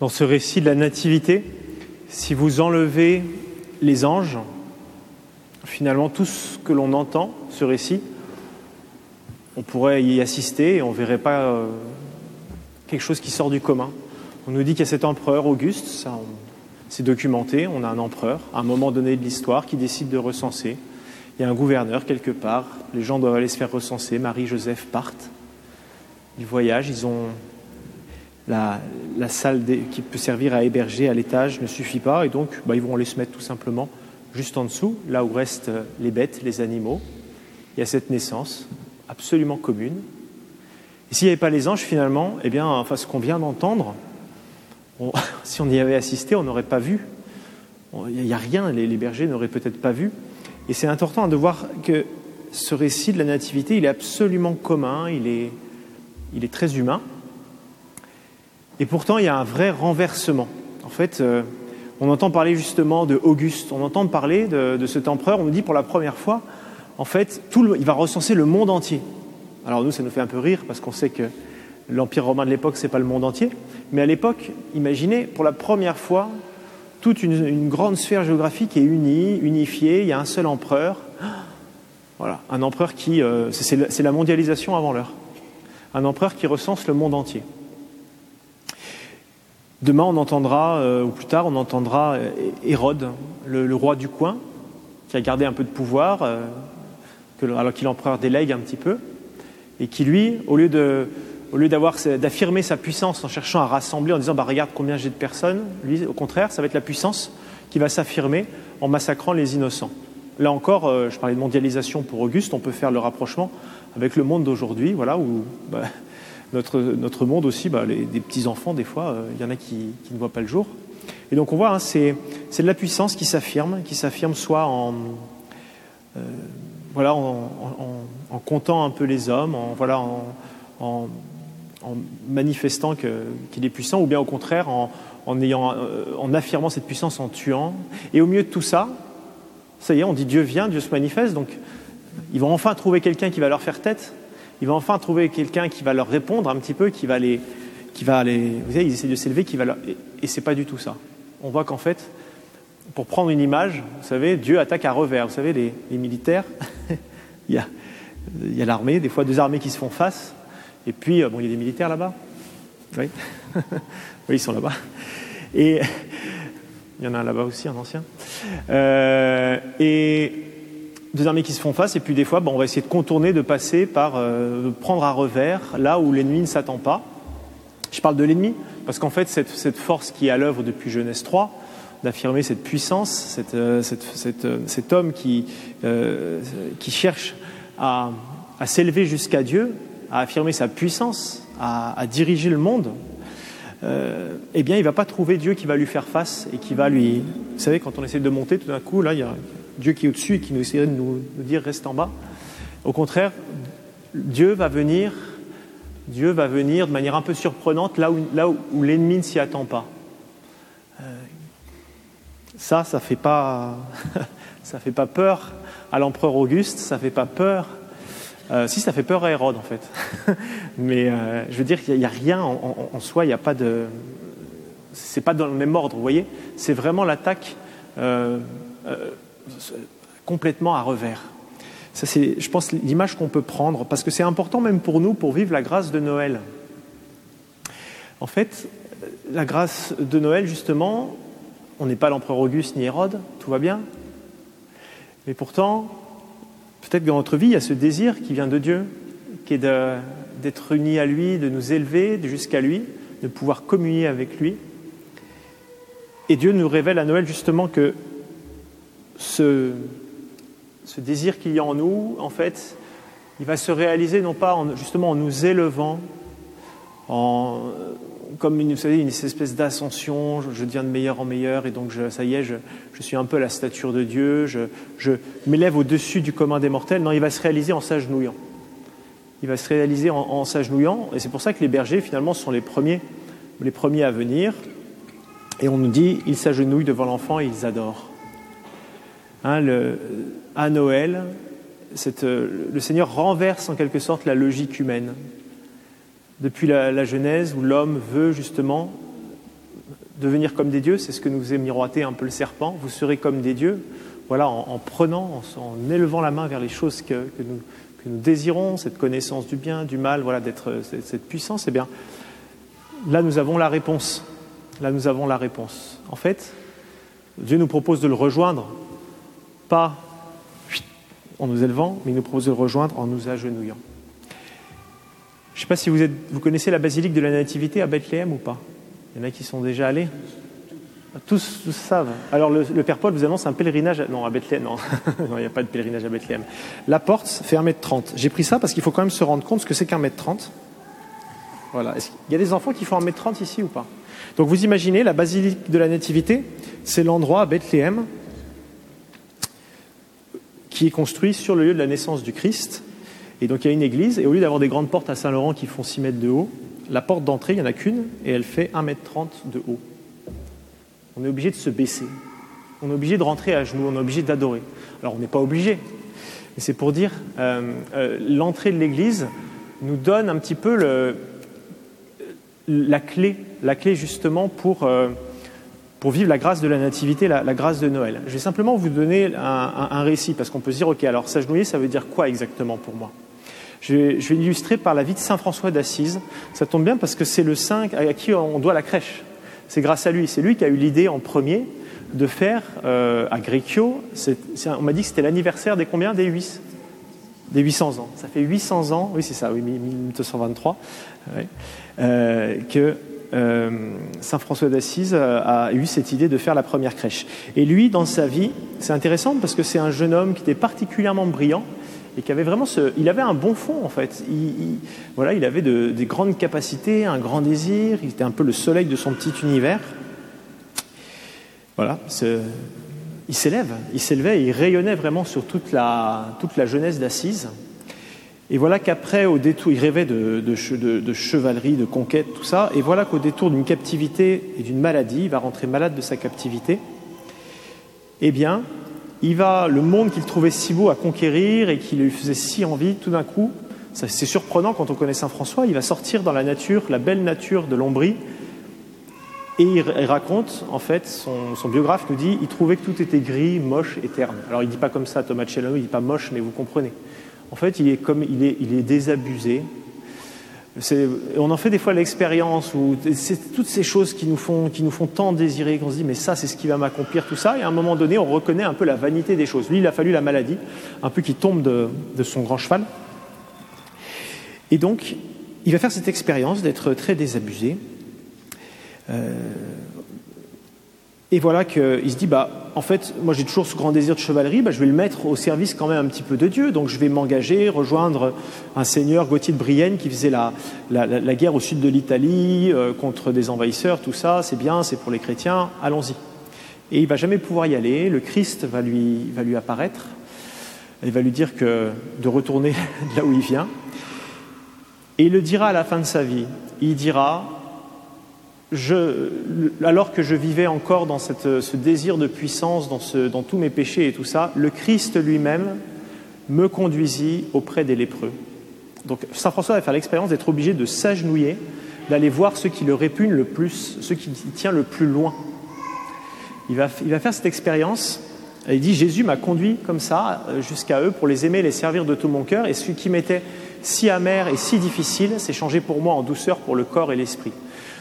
Dans ce récit de la Nativité, si vous enlevez les anges, finalement tout ce que l'on entend, ce récit, on pourrait y assister et on ne verrait pas euh, quelque chose qui sort du commun. On nous dit qu'il y a cet empereur Auguste, ça c'est documenté, on a un empereur à un moment donné de l'histoire qui décide de recenser. Il y a un gouverneur quelque part, les gens doivent aller se faire recenser, Marie-Joseph partent, ils voyagent, ils ont la, salle qui peut servir à héberger à l'étage ne suffit pas, et donc bah, ils vont aller se mettre tout simplement juste en dessous, là où restent les bêtes, les animaux. Il y a cette naissance absolument commune. Et s'il n'y avait pas les anges, finalement, eh bien, enfin, ce qu'on vient d'entendre, si on y avait assisté, on n'aurait pas vu. Il n'y a rien, les, bergers n'auraient peut-être pas vu. Et c'est important de voir que ce récit de la nativité, il est absolument commun, il est très humain. Et pourtant, il y a un vrai renversement. En fait, euh, on entend parler justement de Auguste, on entend parler de, cet empereur, on nous dit pour la première fois, en fait, tout il va recenser le monde entier. Alors nous, ça nous fait un peu rire parce qu'on sait que l'Empire romain de l'époque, ce n'est pas le monde entier. Mais à l'époque, imaginez, pour la première fois, toute une, grande sphère géographique est unie, unifiée, il y a un seul empereur. Voilà, un empereur qui. Euh, c'est la mondialisation avant l'heure. Un empereur qui recense le monde entier. Demain, on entendra, euh, ou plus tard, on entendra euh, Hérode, le, roi du coin, qui a gardé un peu de pouvoir, alors qu'il l'empereur délègue un petit peu, et qui, lui, au lieu de, au lieu d'affirmer sa puissance en cherchant à rassembler, en disant bah, regarde combien j'ai de personnes, lui, au contraire, ça va être la puissance qui va s'affirmer en massacrant les innocents. Là encore, euh, je parlais de mondialisation pour Auguste, on peut faire le rapprochement avec le monde d'aujourd'hui, voilà, où bah, notre, notre monde aussi, bah, des petits-enfants, des fois, euh, il y en a qui, ne voient pas le jour. Et donc on voit, hein, c'est de la puissance qui s'affirme, qui s'affirme soit en, euh, voilà, en, comptant un peu les hommes, en, voilà, en manifestant qu'il est puissant, ou bien au contraire en, ayant, euh, en affirmant cette puissance en tuant. Et au milieu de tout ça, ça y est, on dit Dieu vient, Dieu se manifeste, donc ils vont enfin trouver quelqu'un qui va leur faire tête, ils vont enfin trouver quelqu'un qui va leur répondre un petit peu, qui va les... Qui va les vous savez, ils essaient de s'élever, qui va leur... Et, et c'est pas du tout ça. On voit qu'en fait, pour prendre une image, vous savez, Dieu attaque à revers. Vous savez, les, militaires, il y a, il y a l'armée, des fois deux armées qui se font face, et puis, euh, bon, il y a des militaires là-bas. Oui. oui, ils sont là-bas. Et il y en a un là-bas aussi, un ancien. Euh, et deux armées qui se font face, et puis des fois, bon, on va essayer de contourner, de passer par euh, prendre à revers là où l'ennemi ne s'attend pas. Je parle de l'ennemi, parce qu'en fait, cette, force qui est à l'œuvre depuis Genèse 3, d'affirmer cette puissance, cette, cette, cet homme qui, qui cherche à, s'élever jusqu'à Dieu, à affirmer sa puissance, à, diriger le monde, euh, eh bien, il ne va pas trouver Dieu qui va lui faire face et qui va lui. Vous savez, quand on essaie de monter, tout d'un coup, là, il y a Dieu qui est au-dessus et qui nous essaierait de nous, dire reste en bas. Au contraire, Dieu va venir, Dieu va venir de manière un peu surprenante là où, l'ennemi ne s'y attend pas. Euh, ça, ça fait pas, ça fait pas peur à l'empereur Auguste, ça fait pas peur euh, si, ça fait peur à Hérode, en fait. Mais euh, je veux dire qu'il n'y a, rien en, soi, il n'y a pas de. C'est pas dans le même ordre, vous voyez C'est vraiment l'attaque complètement à revers. Ça, c'est, je pense, l'image qu'on peut prendre, parce que c'est important même pour nous pour vivre la grâce de Noël. En fait, la grâce de Noël, justement, on n'est pas l'empereur Auguste ni Hérode, tout va bien. Mais pourtant, Peut-être que dans notre vie, il y a ce désir qui vient de Dieu, qui est d'être unis à lui, de nous élever jusqu'à lui, de pouvoir communier avec lui. Et Dieu nous révèle à Noël justement que ce, désir qu'il y a en nous, en fait, il va se réaliser non pas justement en nous élevant, en, comme une, vous une espèce d'ascension, je, deviens de meilleur en meilleur, et donc je, ça y est, je, suis un peu la stature de Dieu, je, m'élève au-dessus du commun des mortels. Non, il va se réaliser en s'agenouillant. Il va se réaliser en, s'agenouillant, et c'est pour ça que les bergers, finalement, sont les premiers, les premiers à venir. Et on nous dit, ils s'agenouillent devant l'enfant et ils adorent. Hein, à Noël, le Seigneur renverse en quelque sorte la logique humaine depuis la, Genèse où l'homme veut justement devenir comme des dieux, c'est ce que nous faisait miroiter un peu le serpent. Vous serez comme des dieux, voilà, en, prenant, en, élevant la main vers les choses que, nous, que, nous, désirons, cette connaissance du bien, du mal, voilà, d'être cette, puissance. Eh bien, là, nous avons la réponse. Là, nous avons la réponse. En fait, Dieu nous propose de le rejoindre, pas en nous élevant, mais nous propose de rejoindre en nous agenouillant. Je ne sais pas si vous, êtes, vous connaissez la basilique de la Nativité à Bethléem ou pas? Il y en a qui sont déjà allés tous, savent. Alors le, Père Paul vous annonce un pèlerinage. Non, à Bethléem, non. il n'y a pas de pèlerinage à Bethléem. La porte fait 1m30. J'ai pris ça parce qu'il faut quand même se rendre compte ce que c'est qu'un mètre 30. Voilà. Il y a des enfants qui font 1m30 ici ou pas? Donc vous imaginez, la basilique de la Nativité, c'est l'endroit à Bethléem qui est construit sur le lieu de la naissance du Christ. Et donc il y a une église, et au lieu d'avoir des grandes portes à Saint-Laurent qui font 6 mètres de haut, la porte d'entrée, il n'y en a qu'une, et elle fait 1m30 de haut. On est obligé de se baisser. On est obligé de rentrer à genoux, on est obligé d'adorer. Alors on n'est pas obligé, mais c'est pour dire, euh, euh, l'entrée de l'Église nous donne un petit peu la clé, la clé justement pour, euh, pour vivre la grâce de la Nativité, la, grâce de Noël. Je vais simplement vous donner un, récit, parce qu'on peut se dire, ok, alors s'agenouiller, ça veut dire quoi exactement pour moi? Je vais, je vais illustrer par la vie de Saint François d'Assise. Ça tombe bien parce que c'est le saint à qui on doit la crèche. C'est grâce à lui. C'est lui qui a eu l'idée en premier de faire euh, à Greccio, on m'a dit que c'était l'anniversaire des combien? Des 8 Des 800 ans. Ça fait 800 ans, oui c'est ça, oui, 1223, euh, que euh, Saint François d'Assise a eu cette idée de faire la première crèche. Et lui, dans sa vie, c'est intéressant parce que c'est un jeune homme qui était particulièrement brillant, et qui avait vraiment ce, il avait un bon fond en fait. Il, voilà, il avait des grandes capacités, un grand désir. Il était un peu le soleil de son petit univers. Voilà, il s'élève, il s'élevait, il rayonnait vraiment sur toute la, toute la jeunesse d'Assise. Et voilà qu'après, au détour, il rêvait de, chevalerie, de conquête, tout ça. Et voilà qu'au détour d'une captivité et d'une maladie, il va rentrer malade de sa captivité. Eh bien, il va, le monde qu'il trouvait si beau à conquérir et qui lui faisait si envie, tout d'un coup, c'est surprenant quand on connaît Saint François, il va sortir dans la nature, la belle nature de l'Ombrie, et il, raconte, en fait, son, biographe nous dit, il trouvait que tout était gris, moche et terne. Alors il ne dit pas comme ça, Thomas Celano, il ne dit pas moche, mais vous comprenez. En fait, il est, comme, il est, il est désabusé, on en fait des fois l'expérience où c'est toutes ces choses qui nous font, qui nous font tant désirer qu'on se dit mais ça c'est ce qui va m'accomplir tout ça et à un moment donné on reconnaît un peu la vanité des choses. Lui il a fallu la maladie, un peu qui tombe de, son grand cheval. Et donc il va faire cette expérience d'être très désabusé. Euh, et voilà qu'il se dit, bah, en fait, moi j'ai toujours ce grand désir de chevalerie, bah, je vais le mettre au service quand même un petit peu de Dieu. Donc je vais m'engager, rejoindre un seigneur, Gauthier de Brienne, qui faisait la, la, guerre au sud de l'Italie euh, contre des envahisseurs, tout ça, c'est bien, c'est pour les chrétiens, allons-y. Et il va jamais pouvoir y aller, le Christ va lui, va lui apparaître, il va lui dire que de retourner là où il vient. Et il le dira à la fin de sa vie. Il dira, alors que je vivais encore dans ce désir de puissance, dans, tous mes péchés et tout ça, le Christ lui-même me conduisit auprès des lépreux. Donc Saint François va faire l'expérience d'être obligé de s'agenouiller, d'aller voir ceux qui le répugnent le plus, ceux qui tient le plus loin. Il va, il va faire cette expérience. Il dit Jésus m'a conduit comme ça euh, jusqu'à eux pour les aimer, les servir de tout mon cœur, et ce qui m'était si amer et si difficile s'est changé pour moi en douceur pour le corps et l'esprit.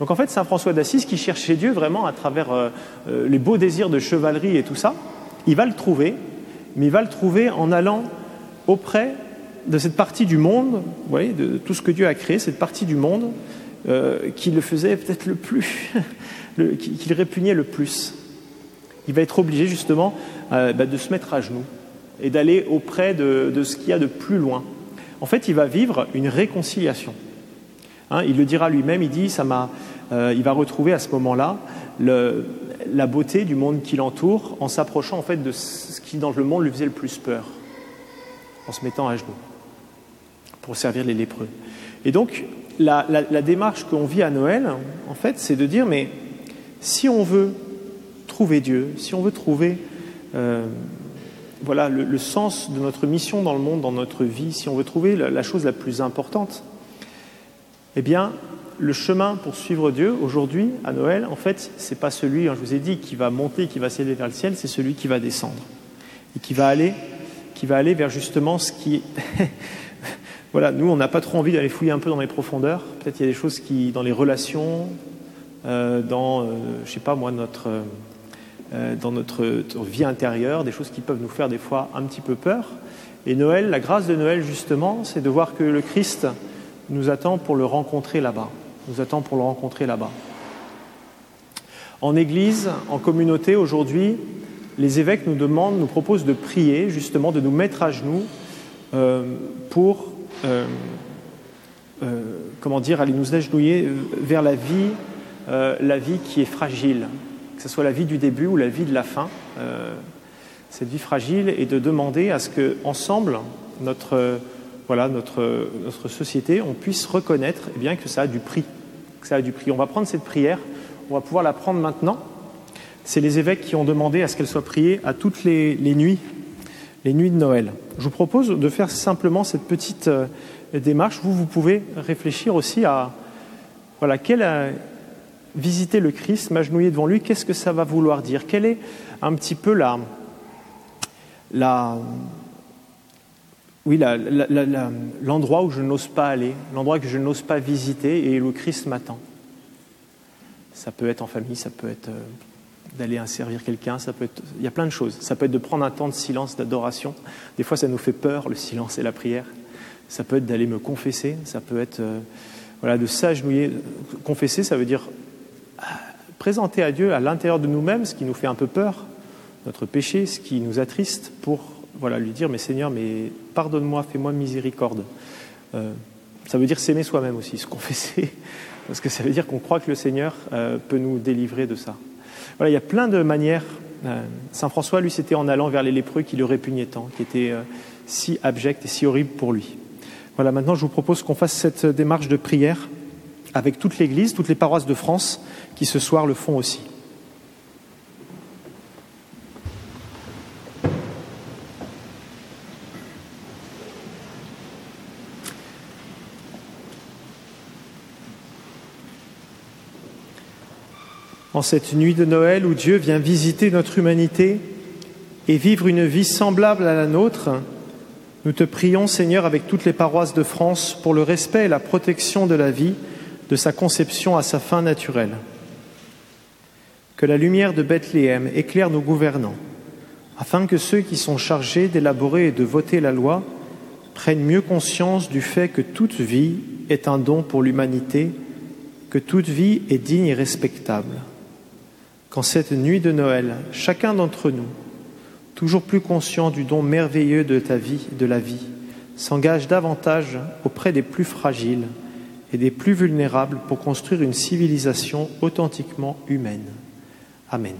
Donc en fait, Saint François d'Assise, qui cherchait Dieu vraiment à travers euh, euh, les beaux désirs de chevalerie et tout ça, il va le trouver, mais il va le trouver en allant auprès de cette partie du monde, vous voyez, de tout ce que Dieu a créé, cette partie du monde euh, qui le faisait peut-être le plus, qui, le répugnait le plus. Il va être obligé justement bah, de se mettre à genoux et d'aller auprès de, de ce qu'il y a de plus loin. En fait, il va vivre une réconciliation. Hein, il le dira lui-même, il dit, ça m'a, euh, il va retrouver à ce moment-là la beauté du monde qui l'entoure en s'approchant en fait de ce qui dans le monde lui faisait le plus peur, en se mettant à genoux pour servir les lépreux. Et donc la, démarche qu'on vit à Noël, en fait, c'est de dire mais si on veut trouver Dieu, si on veut trouver euh, voilà le, sens de notre mission dans le monde, dans notre vie, si on veut trouver la chose la plus importante, eh bien, le chemin pour suivre Dieu aujourd'hui, à Noël, en fait, c'est pas celui, hein, je vous ai dit, qui va monter, qui va s'élever vers le ciel, c'est celui qui va descendre. Et qui va aller, qui va aller vers justement ce qui. voilà, nous, on n'a pas trop envie d'aller fouiller un peu dans les profondeurs. Peut-être il y a des choses qui, dans les relations, euh, dans, euh, je sais pas moi, notre. Euh, dans notre vie intérieure, des choses qui peuvent nous faire des fois un petit peu peur. Et Noël, la grâce de Noël justement, c'est de voir que le Christ nous attend pour le rencontrer là-bas. Nous attend pour le rencontrer là-bas. En Église, en communauté, aujourd'hui, les évêques nous demandent, nous proposent de prier, justement, de nous mettre à genoux euh, pour, euh, comment dire, aller nous agenouiller vers la vie, la vie qui est fragile, que ce soit la vie du début ou la vie de la fin, euh, cette vie fragile, et de demander à ce que ensemble, notre, voilà, notre, société, on puisse reconnaître eh bien, que ça a du prix. On va prendre cette prière, on va pouvoir la prendre maintenant. C'est les évêques qui ont demandé à ce qu'elle soit priée à toutes les, nuits, les nuits de Noël. Je vous propose de faire simplement cette petite euh, démarche. Vous, vous pouvez réfléchir aussi à voilà, quelle, visiter le Christ, m'agenouiller devant lui, qu'est-ce que ça va vouloir dire? Quel est un petit peu la, la, oui, l'endroit où je n'ose pas aller, l'endroit que je n'ose pas visiter et le Christ m'attend. Ça peut être en famille, ça peut être euh, d'aller servir quelqu'un, ça peut être, il y a plein de choses. Ça peut être de prendre un temps de silence, d'adoration. Des fois, ça nous fait peur, le silence et la prière. Ça peut être d'aller me confesser, ça peut être euh, voilà, de s'agenouiller. Confesser, ça veut dire présenter à Dieu à l'intérieur de nous-mêmes ce qui nous fait un peu peur, notre péché, ce qui nous attriste, pour voilà, lui dire, mais Seigneur, mais pardonne-moi, fais-moi miséricorde. Euh, ça veut dire s'aimer soi-même aussi, se confesser, parce que ça veut dire qu'on croit que le Seigneur euh, peut nous délivrer de ça. Voilà, il y a plein de manières. Euh, Saint François, lui, c'était en allant vers les lépreux qui le répugnaient tant, qui étaient si abjects et si horribles pour lui. Voilà, maintenant, je vous propose qu'on fasse cette démarche de prière avec toute l'Église, toutes les paroisses de France qui ce soir le font aussi. En cette nuit de Noël où Dieu vient visiter notre humanité et vivre une vie semblable à la nôtre, nous te prions Seigneur avec toutes les paroisses de France pour le respect et la protection de la vie de sa conception à sa fin naturelle. Que la lumière de Bethléem éclaire nos gouvernants, afin que ceux qui sont chargés d'élaborer et de voter la loi prennent mieux conscience du fait que toute vie est un don pour l'humanité, que toute vie est digne et respectable. Qu'en cette nuit de Noël, chacun d'entre nous, toujours plus conscient du don merveilleux de ta vie, de la vie, s'engage davantage auprès des plus fragiles, et des plus vulnérables pour construire une civilisation authentiquement humaine. Amen.